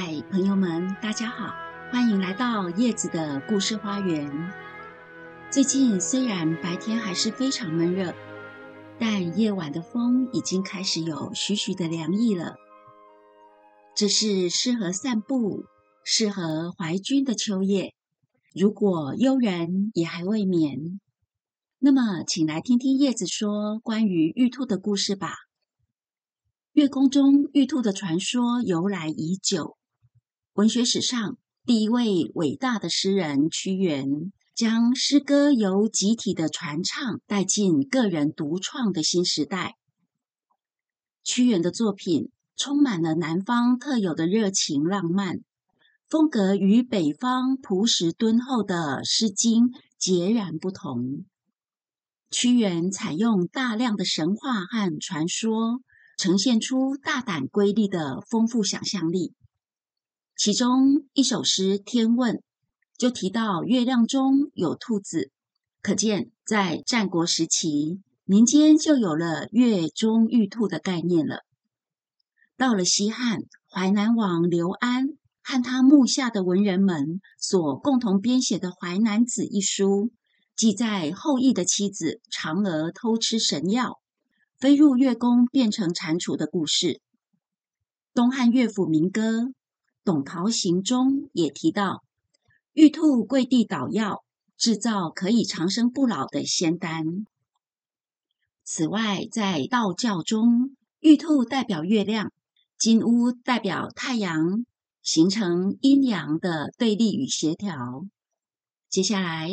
嗨，朋友们，大家好，欢迎来到叶子的故事花园。最近虽然白天还是非常闷热，但夜晚的风已经开始有徐徐的凉意了。这是适合散步、适合怀君的秋夜。如果幽人也还未眠，那么请来听听叶子说关于玉兔的故事吧。月宫中玉兔的传说由来已久。文学史上第一位伟大的诗人屈原，将诗歌由集体的传唱带进个人独创的新时代。屈原的作品充满了南方特有的热情浪漫，风格与北方朴实敦厚的《诗经》截然不同。屈原采用大量的神话和传说。呈现出大胆瑰丽的丰富想象力。其中一首诗《天问》就提到月亮中有兔子，可见在战国时期，民间就有了月中玉兔的概念了。到了西汉，淮南王刘安和他幕下的文人们所共同编写的《淮南子》一书，记载后羿的妻子嫦娥偷吃神药。飞入月宫变成蟾蜍的故事，东汉乐府民歌《董陶行》中也提到，玉兔跪地捣药，制造可以长生不老的仙丹。此外，在道教中，玉兔代表月亮，金乌代表太阳，形成阴阳的对立与协调。接下来，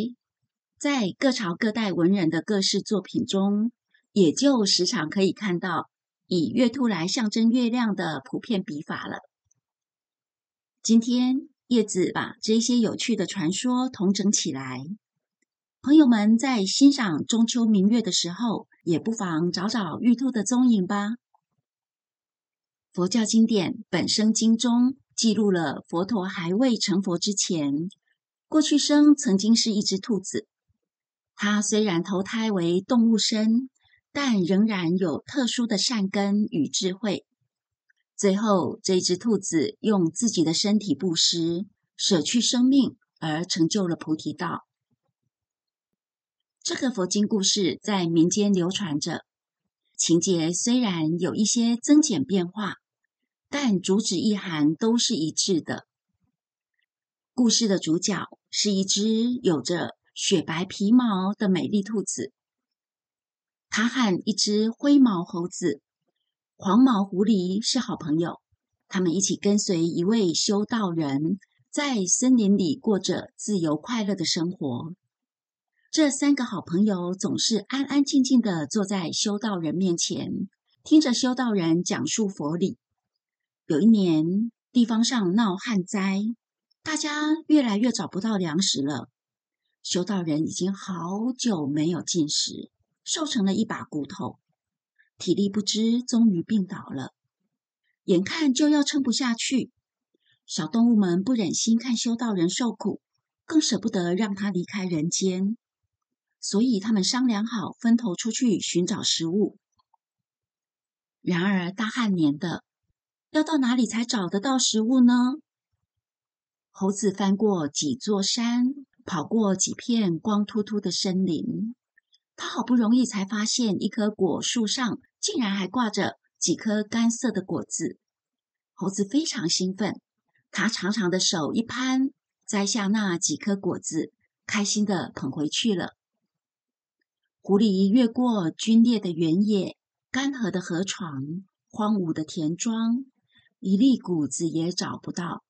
在各朝各代文人的各式作品中。也就时常可以看到以月兔来象征月亮的普遍笔法了。今天叶子把这些有趣的传说统整起来，朋友们在欣赏中秋明月的时候，也不妨找找玉兔的踪影吧。佛教经典《本生经》中记录了佛陀还未成佛之前，过去生曾经是一只兔子，它虽然投胎为动物身。但仍然有特殊的善根与智慧。最后，这只兔子用自己的身体布施，舍去生命，而成就了菩提道。这个佛经故事在民间流传着，情节虽然有一些增减变化，但主旨意涵都是一致的。故事的主角是一只有着雪白皮毛的美丽兔子。它和一只灰毛猴子、黄毛狐狸是好朋友，他们一起跟随一位修道人，在森林里过着自由快乐的生活。这三个好朋友总是安安静静的坐在修道人面前，听着修道人讲述佛理。有一年，地方上闹旱灾，大家越来越找不到粮食了。修道人已经好久没有进食。瘦成了一把骨头，体力不支，终于病倒了。眼看就要撑不下去，小动物们不忍心看修道人受苦，更舍不得让他离开人间，所以他们商量好分头出去寻找食物。然而大旱年的，要到哪里才找得到食物呢？猴子翻过几座山，跑过几片光秃秃的森林。他好不容易才发现，一棵果树上竟然还挂着几颗干涩的果子。猴子非常兴奋，他长长的手一攀，摘下那几颗果子，开心的捧回去了。狐狸越过龟裂的原野、干涸的河床、荒芜的田庄，一粒谷子也找不到。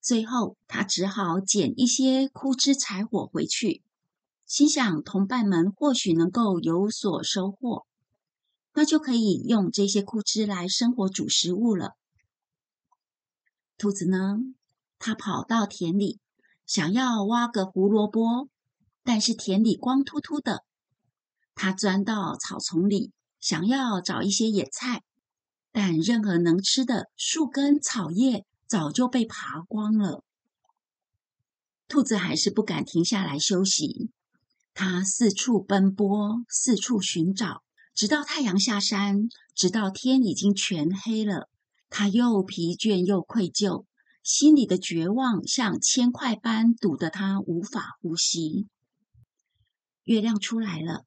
最后，他只好捡一些枯枝柴火回去。心想，同伴们或许能够有所收获，那就可以用这些枯枝来生火煮食物了。兔子呢？它跑到田里，想要挖个胡萝卜，但是田里光秃秃的。它钻到草丛里，想要找一些野菜，但任何能吃的树根、草叶早就被爬光了。兔子还是不敢停下来休息。他四处奔波，四处寻找，直到太阳下山，直到天已经全黑了。他又疲倦又愧疚，心里的绝望像铅块般堵得他无法呼吸。月亮出来了，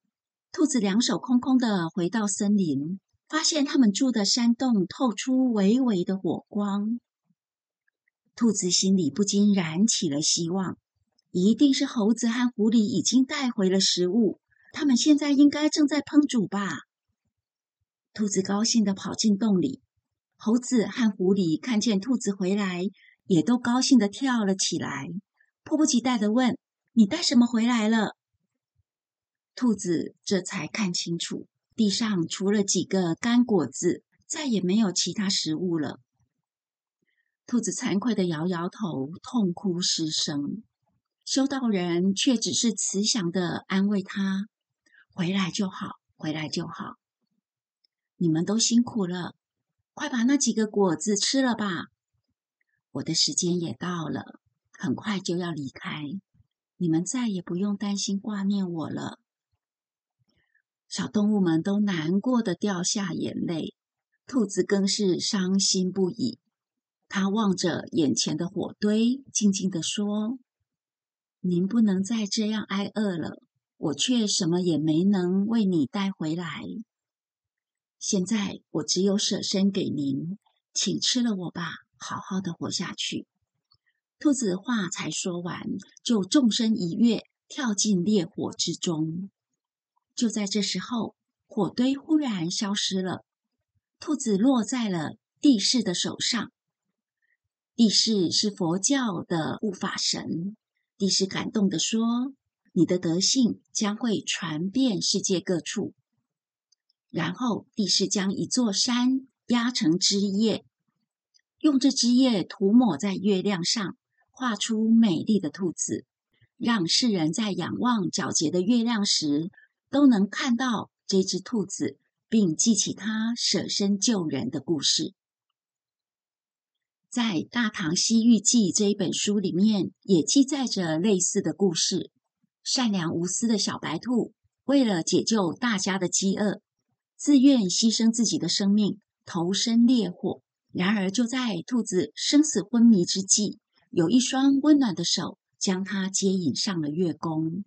兔子两手空空的回到森林，发现他们住的山洞透出微微的火光。兔子心里不禁燃起了希望，一定是猴子和狐狸已经带回了食物，他们现在应该正在烹煮吧。兔子高兴地跑进洞里，猴子和狐狸看见兔子回来，也都高兴地跳了起来，迫不及待的问：“你带什么回来了？”兔子这才看清楚，地上除了几个干果子，再也没有其他食物了。兔子惭愧的摇摇头，痛哭失声。修道人却只是慈祥的安慰他：“回来就好，回来就好。你们都辛苦了，快把那几个果子吃了吧。我的时间也到了，很快就要离开，你们再也不用担心挂念我了。”小动物们都难过的掉下眼泪，兔子更是伤心不已。他望着眼前的火堆，静静的说：“您不能再这样挨饿了，我却什么也没能为你带回来。现在我只有舍身给您，请吃了我吧，好好的活下去。”兔子话才说完，就纵身一跃，跳进烈火之中。就在这时候，火堆忽然消失了，兔子落在了地势的手上。地势是佛教的护法神，地势感动的说：“你的德性将会传遍世界各处。”然后地势将一座山压成枝叶，用这枝叶涂抹在月亮上，画出美丽的兔子，让世人在仰望皎洁的月亮时。都能看到这只兔子，并记起它舍身救人的故事。在《大唐西域记》这一本书里面，也记载着类似的故事。善良无私的小白兔，为了解救大家的饥饿，自愿牺牲自己的生命，投身烈火。然而，就在兔子生死昏迷之际，有一双温暖的手将它接引上了月宫。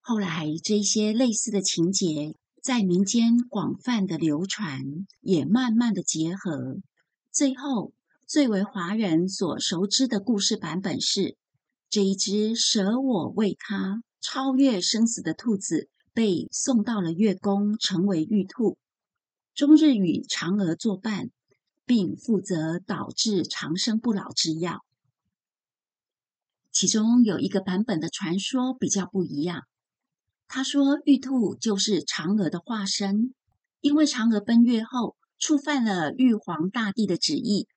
后来，这些类似的情节在民间广泛的流传，也慢慢的结合。最后，最为华人所熟知的故事版本是：这一只舍我为他、超越生死的兔子，被送到了月宫，成为玉兔，终日与嫦娥作伴，并负责导致长生不老之药。其中有一个版本的传说比较不一样。他说：“玉兔就是嫦娥的化身，因为嫦娥奔月后触犯了玉皇大帝的旨意，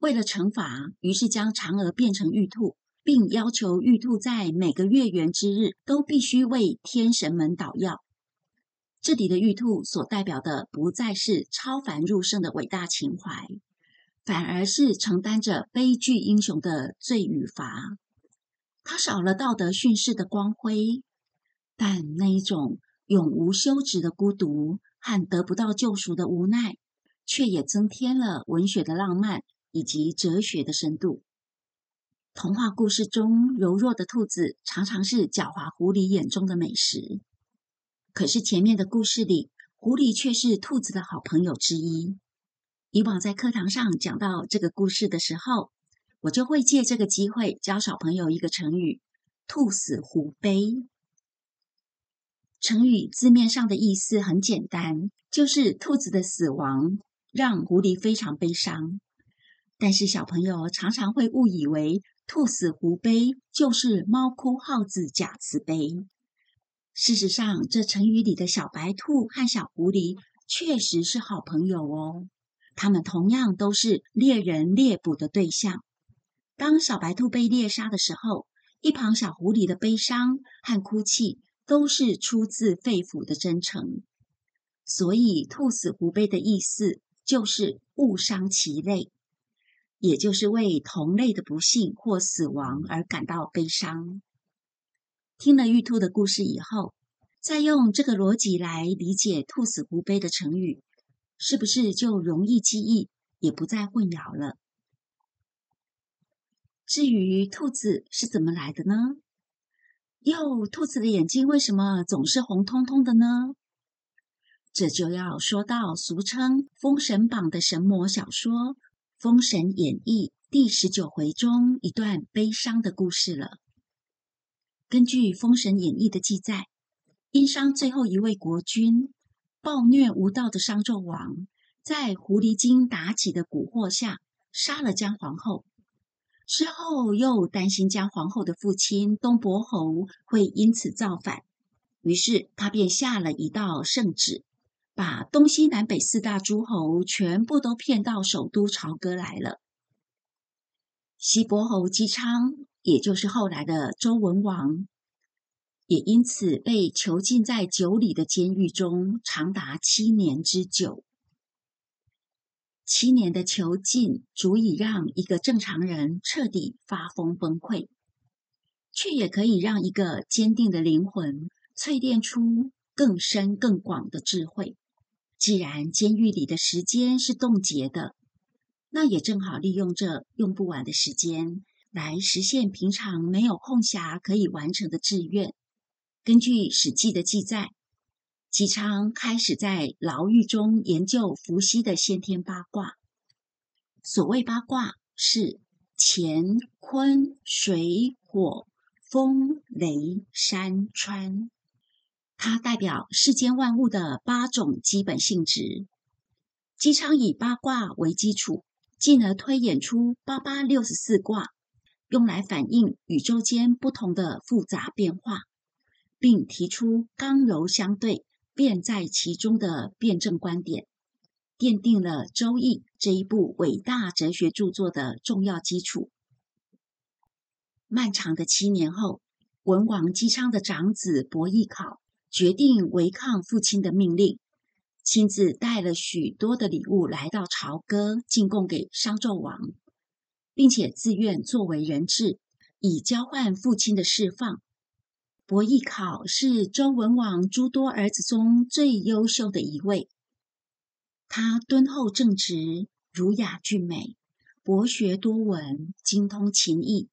为了惩罚，于是将嫦娥变成玉兔，并要求玉兔在每个月圆之日都必须为天神们捣药。这里的玉兔所代表的不再是超凡入圣的伟大情怀，反而是承担着悲剧英雄的罪与罚。他少了道德训示的光辉。”但那一种永无休止的孤独和得不到救赎的无奈，却也增添了文学的浪漫以及哲学的深度。童话故事中柔弱的兔子，常常是狡猾狐狸眼中的美食。可是前面的故事里，狐狸却是兔子的好朋友之一。以往在课堂上讲到这个故事的时候，我就会借这个机会教小朋友一个成语：“兔死狐悲”。成语字面上的意思很简单，就是兔子的死亡让狐狸非常悲伤。但是小朋友常常会误以为“兔死狐悲”就是猫哭耗子假慈悲。事实上，这成语里的小白兔和小狐狸确实是好朋友哦。他们同样都是猎人猎捕的对象。当小白兔被猎杀的时候，一旁小狐狸的悲伤和哭泣。都是出自肺腑的真诚，所以“兔死狐悲”的意思就是误伤其类，也就是为同类的不幸或死亡而感到悲伤。听了玉兔的故事以后，再用这个逻辑来理解“兔死狐悲”的成语，是不是就容易记忆，也不再混淆了？至于兔子是怎么来的呢？哟，兔子的眼睛为什么总是红彤彤的呢？这就要说到俗称《封神榜》的神魔小说《封神演义》第十九回中一段悲伤的故事了。根据《封神演义》的记载，殷商最后一位国君暴虐无道的商纣王，在狐狸精妲己的蛊惑下，杀了姜皇后。之后又担心姜皇后的父亲东伯侯会因此造反，于是他便下了一道圣旨，把东西南北四大诸侯全部都骗到首都朝歌来了。西伯侯姬昌，也就是后来的周文王，也因此被囚禁在九里的监狱中，长达七年之久。七年的囚禁足以让一个正常人彻底发疯崩溃，却也可以让一个坚定的灵魂淬炼出更深更广的智慧。既然监狱里的时间是冻结的，那也正好利用这用不完的时间来实现平常没有空暇可以完成的志愿。根据《史记》的记载。姬昌开始在牢狱中研究伏羲的先天八卦。所谓八卦，是乾、坤、水、火、风、雷、山、川，它代表世间万物的八种基本性质。姬昌以八卦为基础，进而推演出八八六十四卦，用来反映宇宙间不同的复杂变化，并提出刚柔相对。辩在其中的辩证观点，奠定了《周易》这一部伟大哲学著作的重要基础。漫长的七年后，文王姬昌的长子伯邑考决定违抗父亲的命令，亲自带了许多的礼物来到朝歌进贡给商纣王，并且自愿作为人质，以交换父亲的释放。伯邑考是周文王诸多儿子中最优秀的一位。他敦厚正直，儒雅俊美，博学多闻，精通琴艺。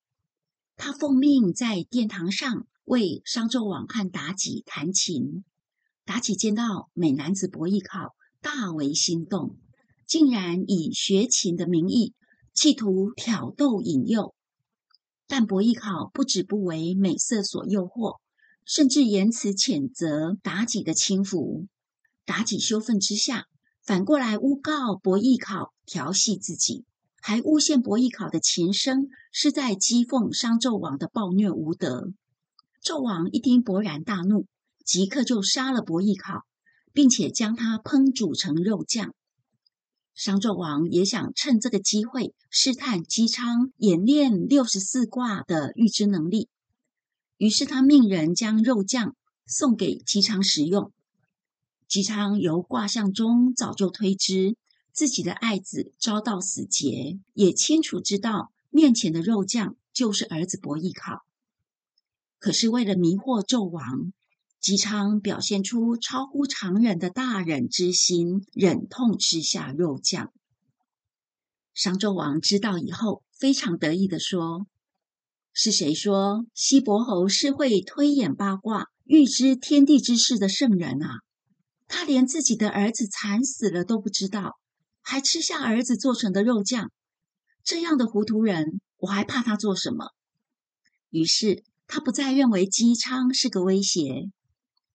他奉命在殿堂上为商纣王和妲己弹琴。妲己见到美男子伯邑考，大为心动，竟然以学琴的名义，企图挑逗引诱。但伯邑考不止不为美色所诱惑。甚至言辞谴责妲己的轻浮，妲己羞愤之下，反过来诬告伯邑考调戏自己，还诬陷伯邑考的琴声是在讥讽商纣王的暴虐无德。纣王一听，勃然大怒，即刻就杀了伯邑考，并且将他烹煮成肉酱。商纣王也想趁这个机会试探姬昌演练六十四卦的预知能力。于是他命人将肉酱送给姬昌食用。姬昌由卦象中早就推知自己的爱子遭到死劫，也清楚知道面前的肉酱就是儿子伯邑考。可是为了迷惑纣王，姬昌表现出超乎常人的大忍之心，忍痛吃下肉酱。商纣王知道以后，非常得意的说。是谁说西伯侯是会推演八卦、预知天地之事的圣人啊？他连自己的儿子惨死了都不知道，还吃下儿子做成的肉酱。这样的糊涂人，我还怕他做什么？于是他不再认为姬昌是个威胁。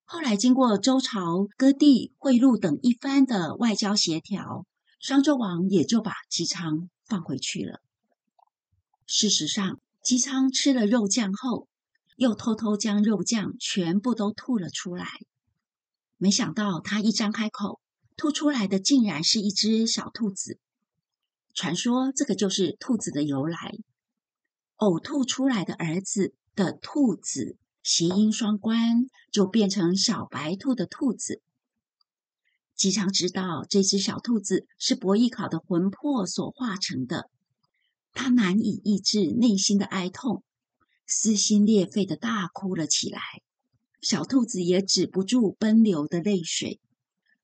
后来经过周朝割地、贿赂等一番的外交协调，商纣王也就把姬昌放回去了。事实上。姬昌吃了肉酱后，又偷偷将肉酱全部都吐了出来。没想到他一张开口，吐出来的竟然是一只小兔子。传说这个就是兔子的由来。呕吐出来的儿子的兔子，谐音双关，就变成小白兔的兔子。姬昌知道这只小兔子是伯邑考的魂魄所化成的。他难以抑制内心的哀痛，撕心裂肺的大哭了起来。小兔子也止不住奔流的泪水。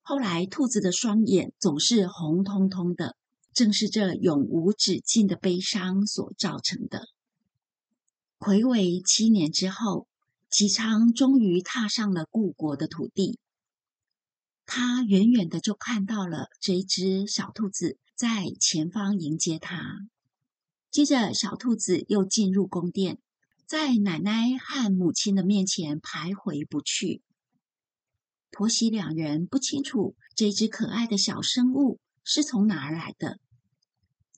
后来，兔子的双眼总是红彤彤的，正是这永无止境的悲伤所造成的。魁违七年之后，姬昌终于踏上了故国的土地。他远远的就看到了这只小兔子在前方迎接他。接着，小兔子又进入宫殿，在奶奶和母亲的面前徘徊不去。婆媳两人不清楚这只可爱的小生物是从哪儿来的，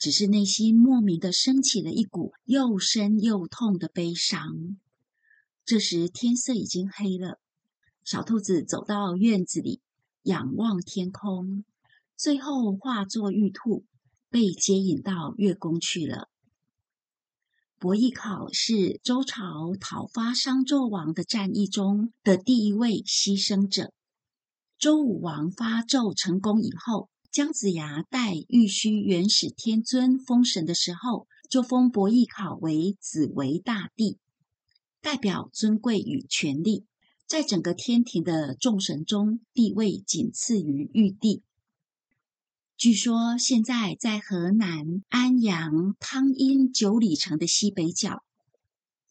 只是内心莫名的升起了一股又深又痛的悲伤。这时天色已经黑了，小兔子走到院子里，仰望天空，最后化作玉兔，被接引到月宫去了。伯邑考是周朝讨伐商纣王的战役中的第一位牺牲者。周武王发纣成功以后，姜子牙代玉虚元始天尊封神的时候，就封伯邑考为紫薇大帝，代表尊贵与权力，在整个天庭的众神中地位仅次于玉帝。据说现在在河南安阳汤阴九里城的西北角，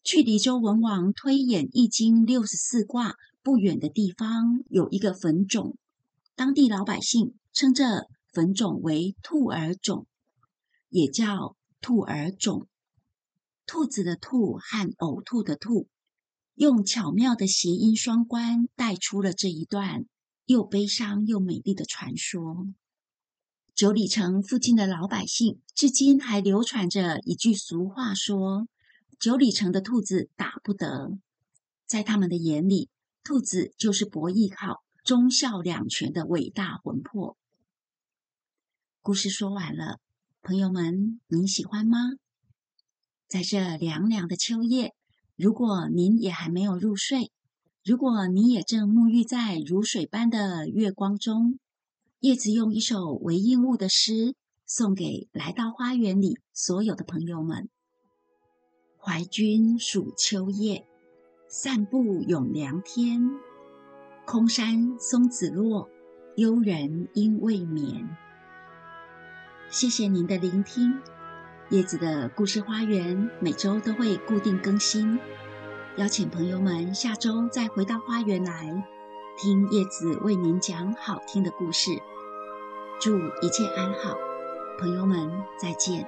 距离周文王推演易经六十四卦不远的地方，有一个坟冢。当地老百姓称这坟冢为兔儿冢，也叫兔儿冢。兔子的兔和呕吐的吐，用巧妙的谐音双关，带出了这一段又悲伤又美丽的传说。九里城附近的老百姓，至今还流传着一句俗话，说：“九里城的兔子打不得。”在他们的眼里，兔子就是博弈考忠孝两全的伟大魂魄。故事说完了，朋友们，您喜欢吗？在这凉凉的秋夜，如果您也还没有入睡，如果你也正沐浴在如水般的月光中。叶子用一首韦应物的诗送给来到花园里所有的朋友们。怀君属秋夜，散步咏凉天。空山松子落，幽人应未眠。谢谢您的聆听。叶子的故事花园每周都会固定更新，邀请朋友们下周再回到花园来听叶子为您讲好听的故事。祝一切安好，朋友们再见。